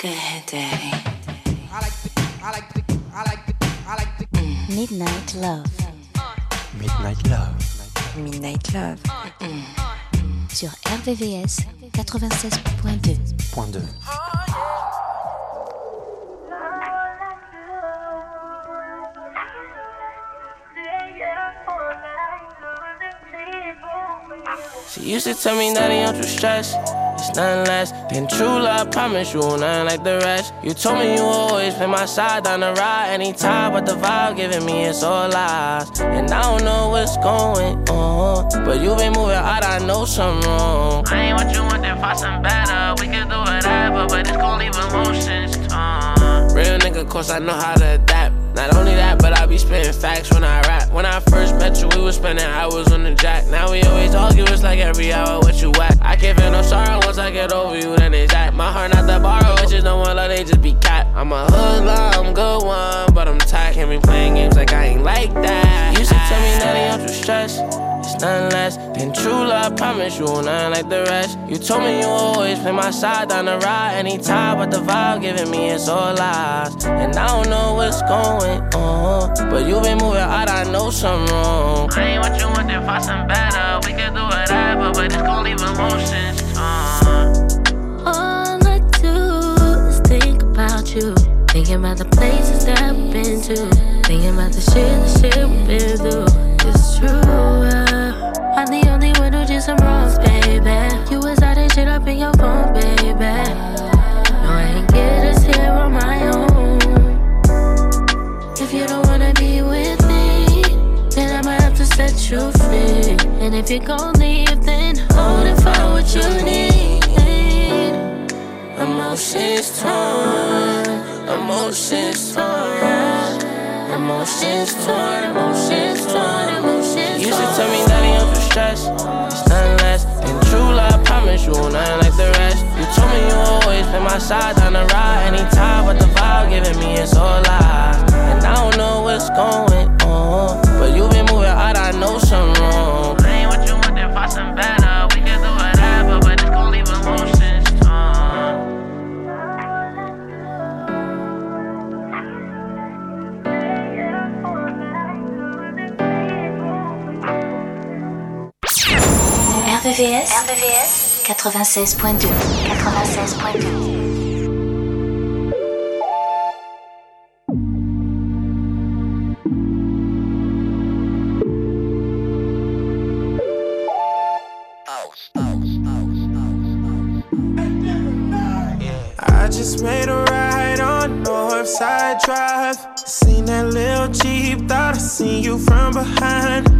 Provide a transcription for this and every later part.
Good day. Midnight Love. Midnight Love. Midnight Love. Sur RVVS 96.2. Point 2. She used to tell me, Daddy, don't you stress. Nothing less than true love. Promise you, nothing like the rest. You told me you always play my side down the ride anytime, but the vibe giving me it's all lies. And I don't know what's going on, but you been moving out. I know something wrong. I ain't what you want, then find some better. We can do whatever, but it's gonna leave emotions torn. Real nigga, cause I know how to adapt. Not only that, but I be spitting facts when I rap. When I first met you, we was spending hours on the jack. Now we always argue, it's like every hour what you whack. I can't feel no sorrow once I get over you, then it's that. My heart not the borrow, it's just no one love, they just be cat. I'm a hoodlum, I'm good one, but I'm tired. Can't be playing games like I ain't like that. You should tell me that ain't you stress. It's nothing less than true love. Promise you, nothing like the rest. You told me you always play my side down the ride anytime, but the vibe giving me it's all lies. And I don't know what's going on, but you been moving out. I know something wrong. I ain't what you want, then find some better. We can do whatever, but it's gonna leave emotions torn. All I do is think about you. Thinking about the places that we've been to. Thinking about the shit, the shit we've been through. It's true. uh, shit up in your phone, baby. No, I ain't get us here on my own. If you don't wanna be with me, then I might have to set you free. And if you gon' leave, then hold it for what you need. Emotions torn, emotions torn, emotions torn, emotions torn, emotions torn. You to tell me that ain't up to stress. It's nothing Promise you, nothing like the rest. You told me you always play my side down the ride anytime, but the vibe giving me it's all lies. And I don't know what's going on, but you been moving out. I know something wrong. Ain't what you want, then find some better. We can do whatever, but it's gonna leave emotions RVVS. RVVS 96.2. 96.2. I just made a ride on Northside Drive. Seen that little Jeep, thought I seen you from behind.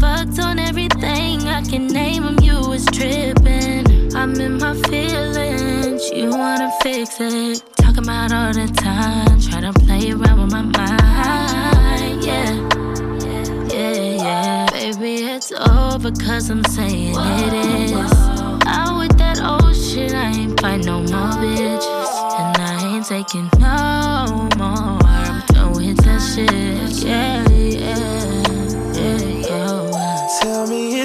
thoughts on everything. I can name them, you was tripping. I'm in my feelings, you wanna fix it. Talk about all the time, try to play around with my mind. Yeah, yeah, yeah. Baby, it's over, cause I'm saying it is. Out with that old shit, I ain't fight no more bitches. And I ain't taking no more. I'm done with that shit.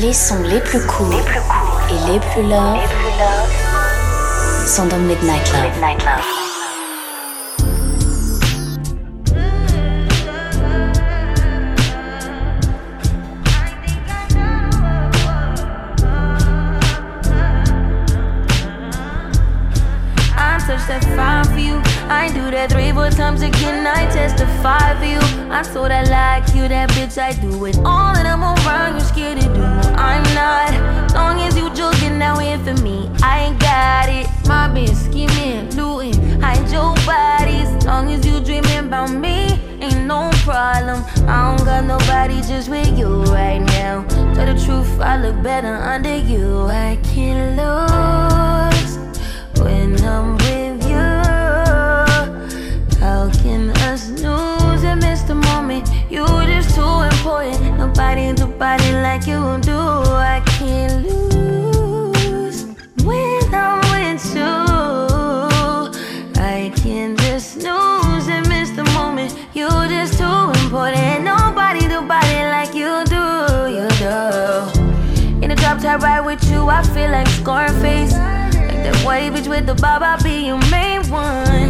plus cool et les plus love sont dans Midnight Love. Midnight Love. that fire for you. I do that three, four times again. I testify for you. I so that like you, that bitch. I do it all, and I'm around. You're scared to do. I'm not. Long as you joking, now in for me. I ain't got it. My bitch scheming, looting, hide your bodies. Long as you dreaming about me, ain't no problem. I don't got nobody just with you right now. Tell the truth, I look better under you. I can't lose when I'm with you. how can us lose and miss the moment? You too important. Nobody do body like you do. I can't lose when I'm with you. I can't just snooze and miss the moment. You just too important. Nobody do body like you do. You do. In the drop top ride with you, I feel like Scarface. Like that white bitch with the bob, I'll be your main one.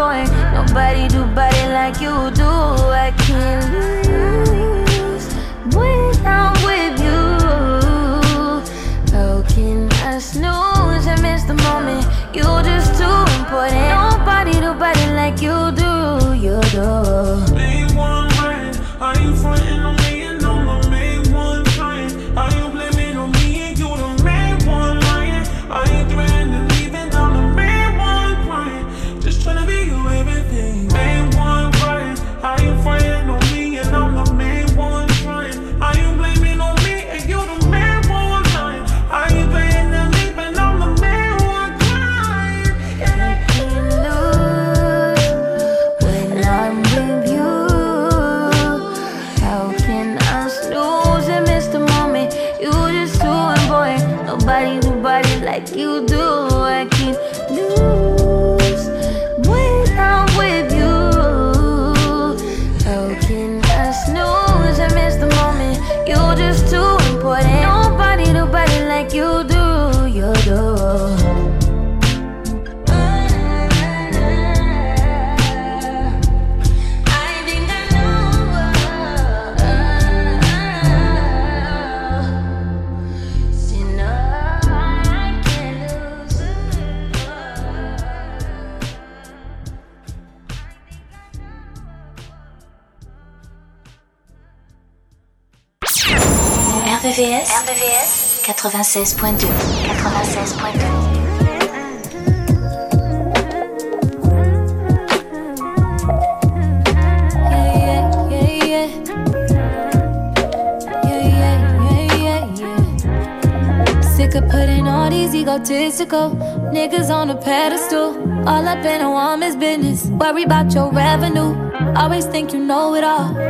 important. Nobody do body like you do. I can't lose when I'm with you. How can I snooze and miss the moment? You're just too important. Sick of Putting all these egotistical niggas on a pedestal. All up in a woman's business. Worry about your revenue. Always think you know it all.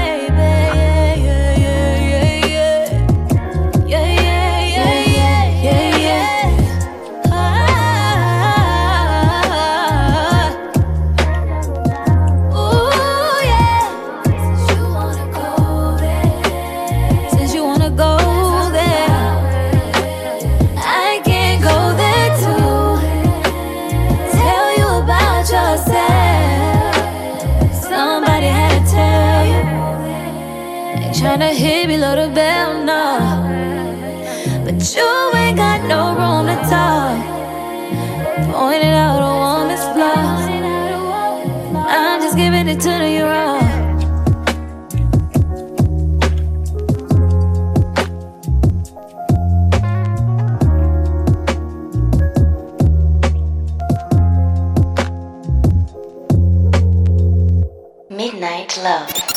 Tryna hit below the bell, no. But you ain't got no room to talk. Pointed out a woman's flaws. I'm just giving it to you raw. Midnight Love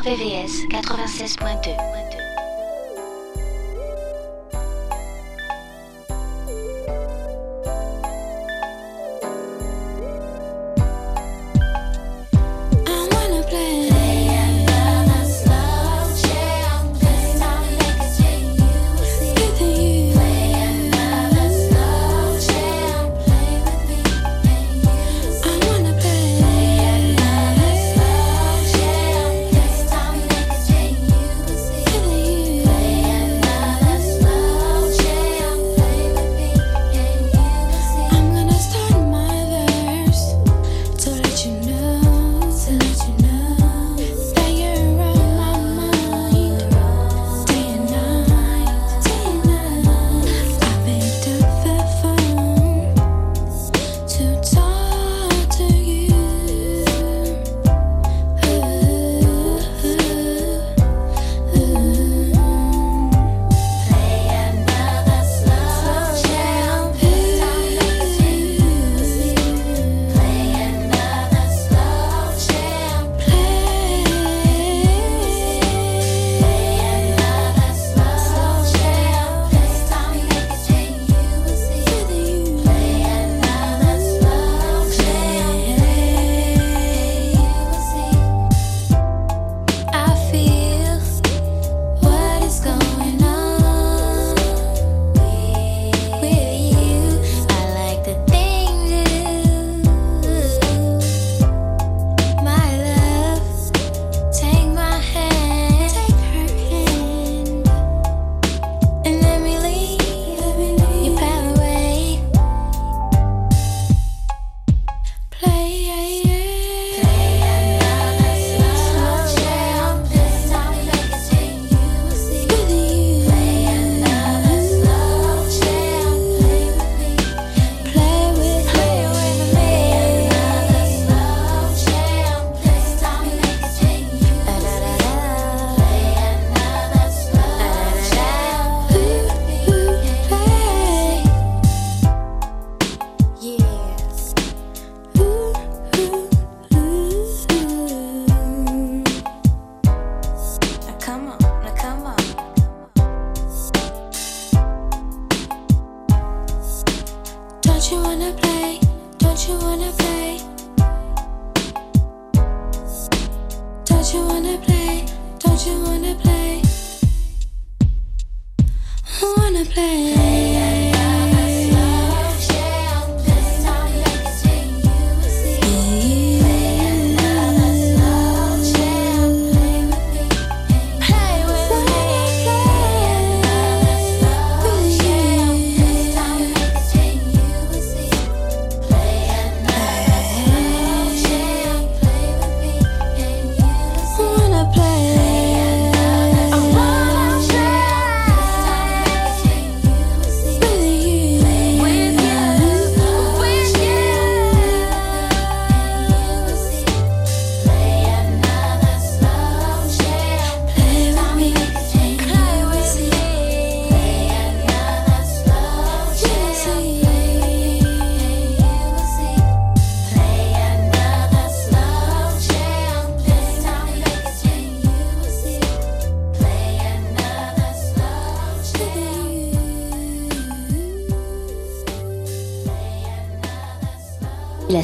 RVVS 96.2.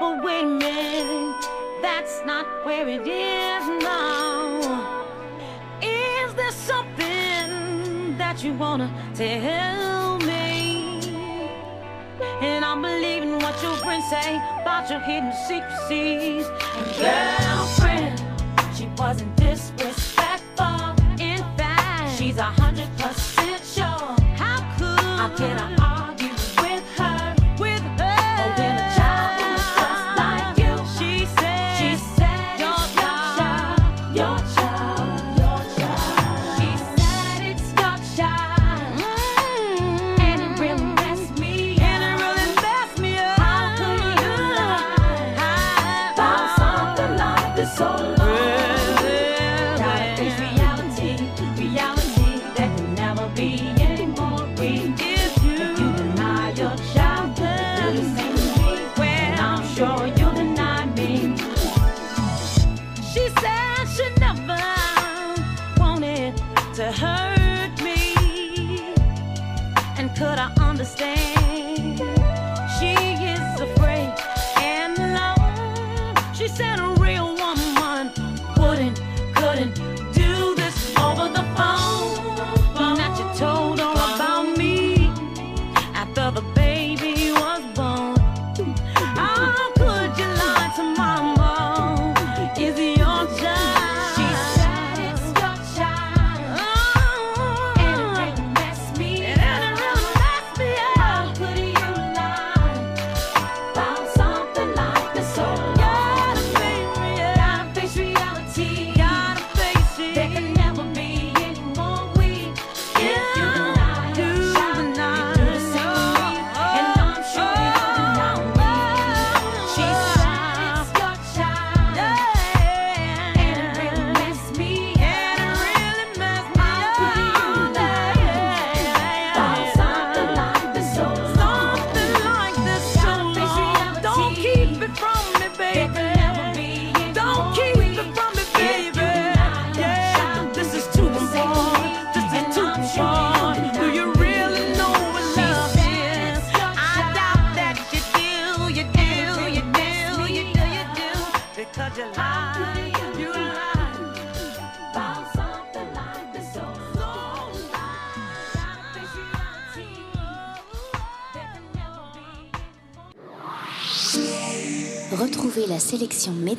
But wait a minute, that's not where it is now. Is there something that you wanna tell me? And I'm believing what your friends say about your hidden secrets. Girlfriend, she wasn't disrespectful. In fact, she's a hundred percent sure. How could I?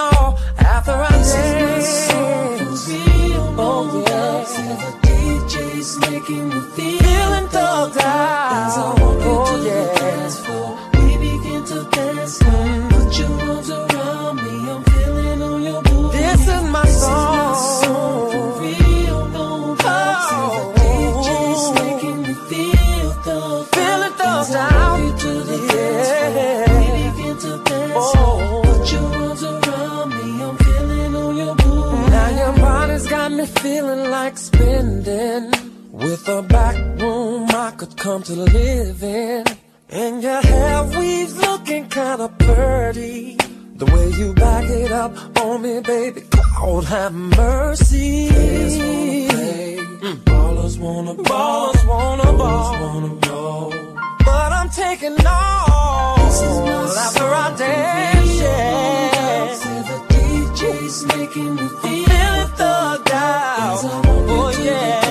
know after I this did. This real. Oh yeah. The DJ's making me feel feeling thugged out. Oh, yeah. We begin to dance. Mm. With a back room I could come to live in. And your hair weaves looking kinda pretty. The way you back it up on me, baby, God have mercy. Players wanna play, mm. ballers wanna ball, ballers wanna ball. Wanna ball. But I'm taking all this is my after I dance, yeah. The DJ's making me feel I'm thugged out, oh yeah.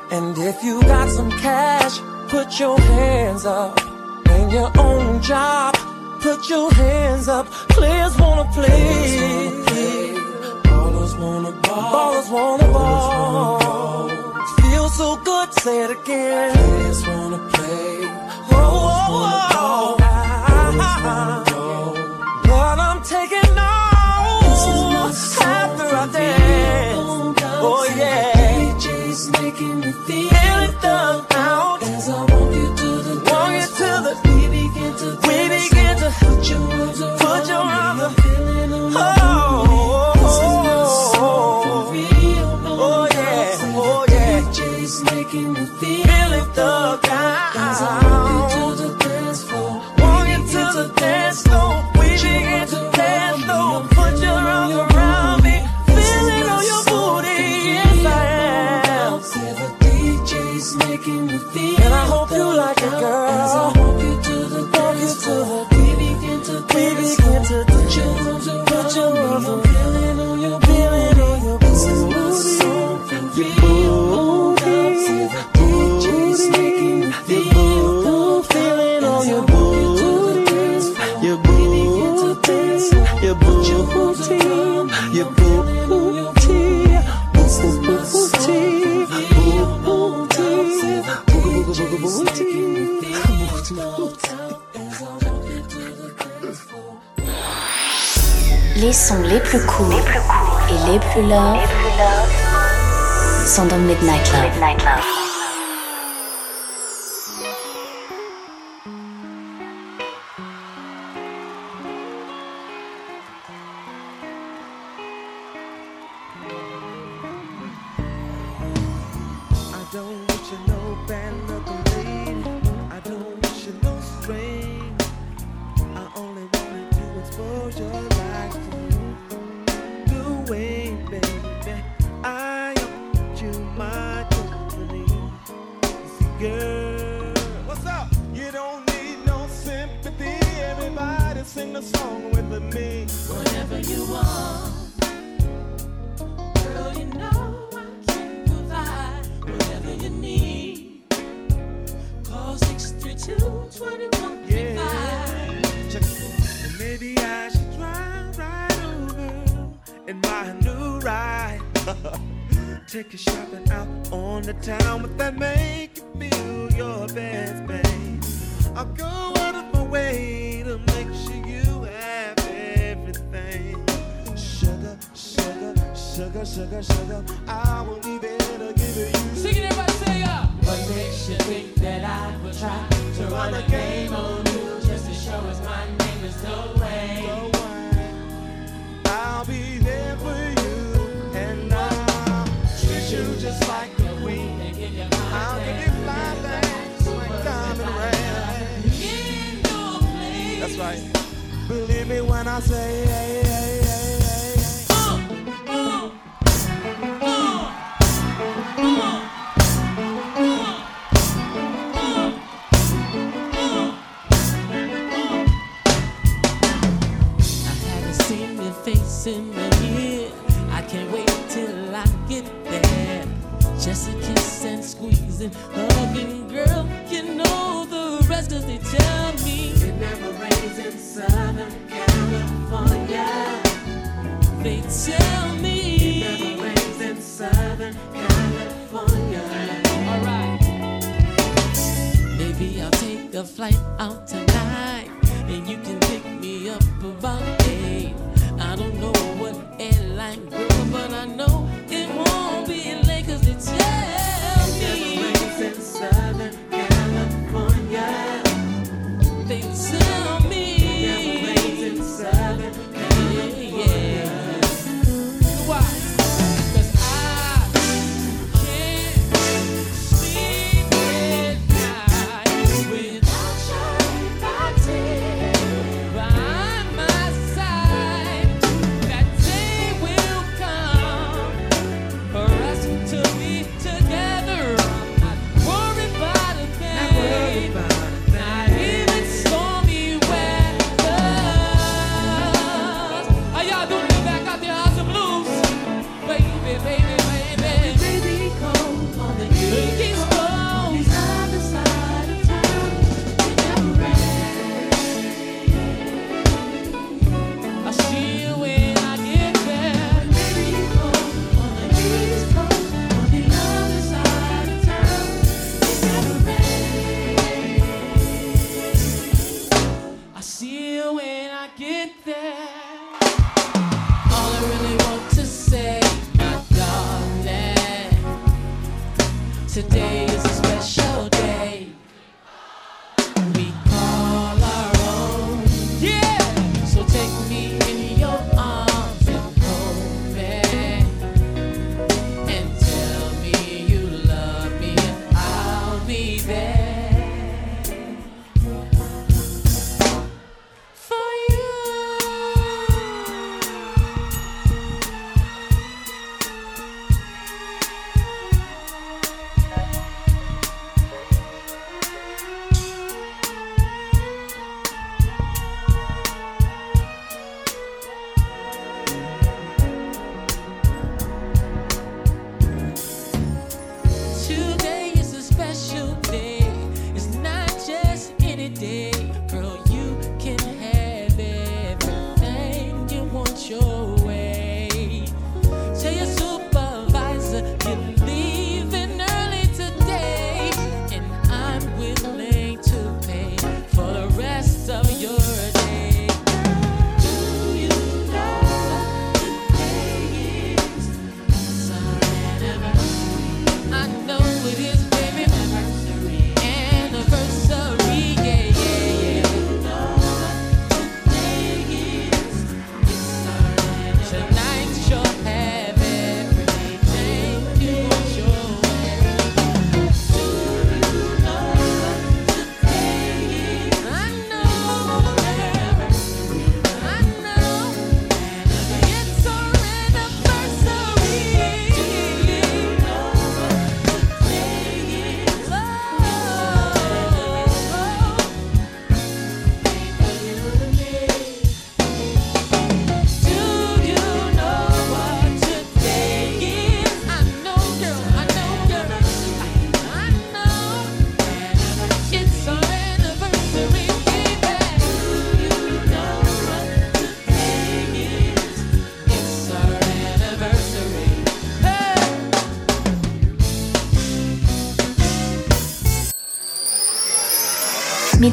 And if you got some cash, put your hands up. And your own job, put your hands up. Players wanna play. Ballers wanna ball. Ballers wanna ball. Feel so good, say it again. Players wanna play. What's up? You don't need no sympathy. Everybody sing the song with me. Whatever you want. Girl, you know I can provide whatever you need. Call 21 yeah. Maybe I should in my new ride. Take you shopping out on the town with that make you feel your best, babe. I'll go out of my way to make sure you have everything. Sugar, sugar, sugar, sugar, sugar. I will be there to give you. Sing it, everybody say ya. What makes you think that I would try to run a game on you just to show us my name is no way? I'll be there for you, and I'll you just like a queen. That's right. Believe me when I say, hey, hey, hey, hey, hey. I in a year. I can't wait till I get there. Just a kiss and squeezing, hugging, girl. You know the rest, 'cause they tell me it never rains in Southern California. They tell me it never rains in Southern California. Alright. Maybe I'll take a flight out tonight and you can pick me up about airline,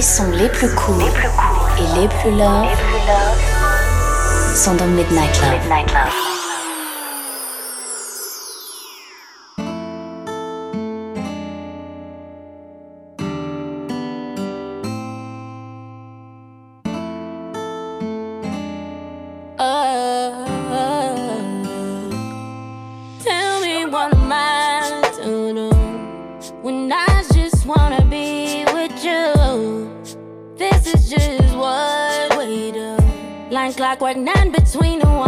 Sont les plus courts, et les plus loves, sont dans Midnight Midnight Love. lines like none between the walls.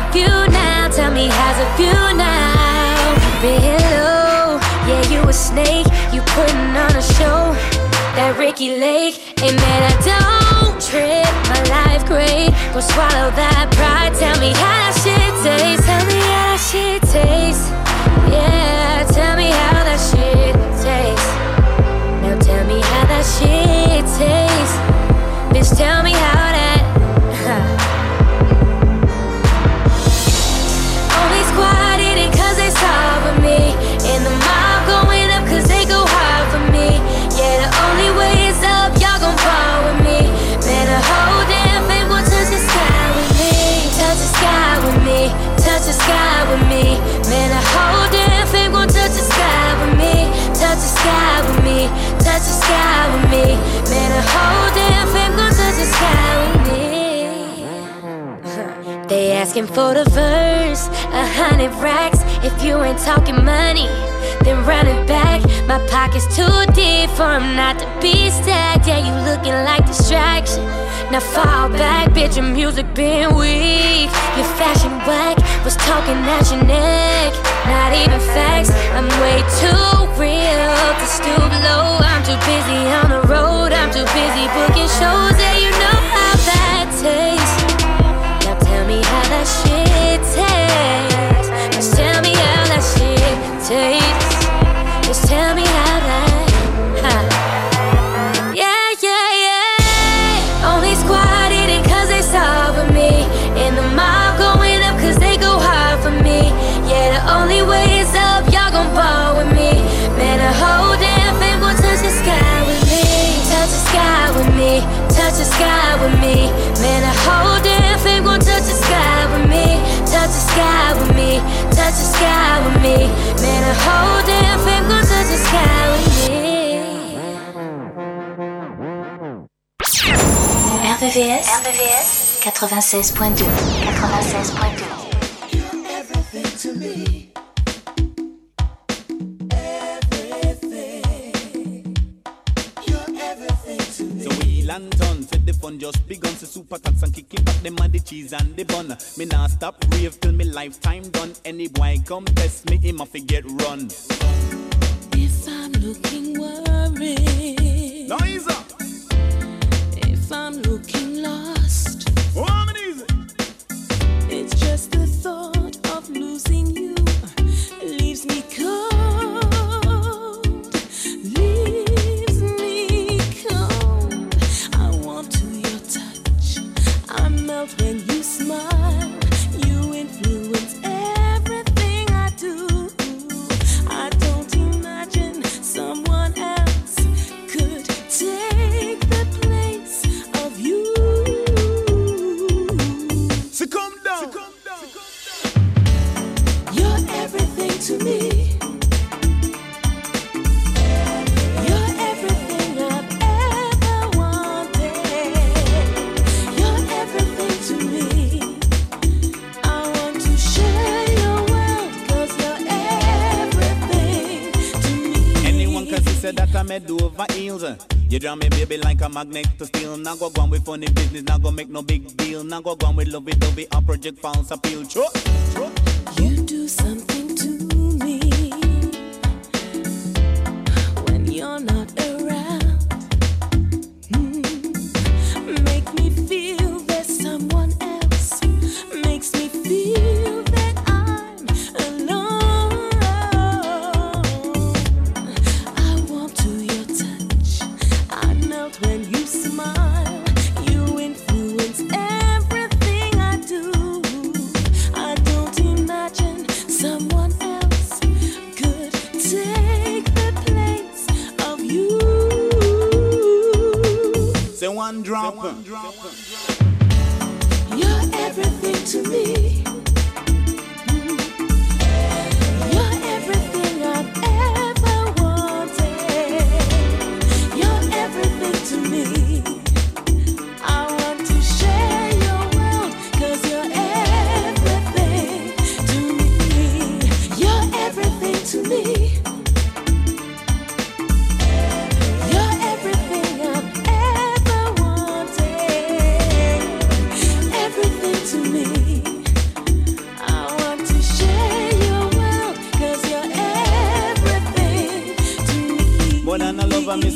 it feel now? Tell me how's it feel now? Been low, yeah, you a snake. You putting on a show. That Ricki Lake, and man, I don't trip. My life great. Go swallow that pride. Tell me how that shit tastes. Tell me how that shit tastes. Yeah, tell me how that shit tastes. Now tell me how that shit tastes. Bitch, tell me how sky with me. Man, the sky with me. They asking for the verse, a hundred racks. If you ain't talking money, then run it back. My pocket's too deep for 'em not to be stacked. Yeah, you looking like distraction. Now fall back, bitch. Your music been weak. Your fashion whack was talking at your neck. Not even facts. I'm way too real to stoop low. I'm too busy on the road. I'm too busy booking shows. Sky with me. Touch the sky with me. Man, the whole damn thing gon' touch the sky with me. RVVS, RVVS 96.2 96.2 fun just begun to super tax and kicking back them and the cheese and the bun. Me nah stop rave till me lifetime done. Any boy come test me, him a forget run. If I'm looking worried, up. if I'm looking lost, Oh, I'm an easy. it's just the thought of losing you leaves me cold, when you smile. Magnet to steel. Now go on with funny business. Now go make no big deal. Now go on with lovey dovey. A project false appeal. Sure.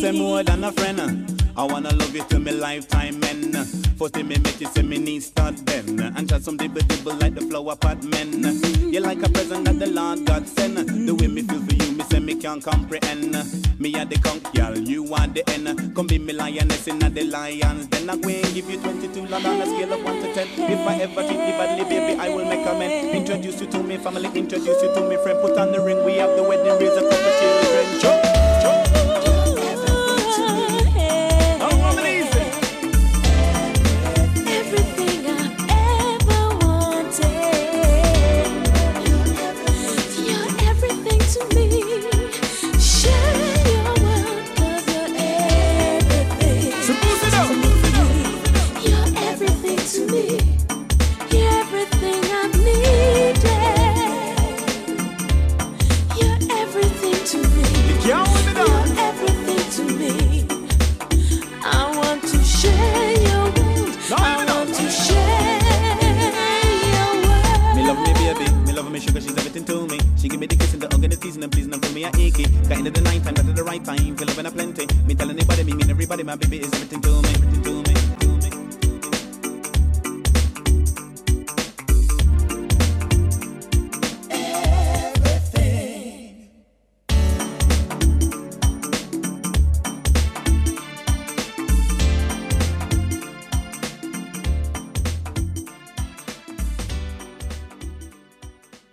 Say more than a friend. I wanna love you till my lifetime end. Thing me make you say me need start then. And just some dibble dibble like the flower pot men. You like a present that the Lord God send. The way me feel for you, me say me can't comprehend. Me are the conch, girl, you are the end. Come be me lioness in the lions. Then I go and give you 22 land on a scale of 1 to 10. If I ever treat you badly, baby, I will make amends. Introduce you to me family, introduce you to me friend. Put on the ring, we have the wedding, raise a couple children. Chop, my baby is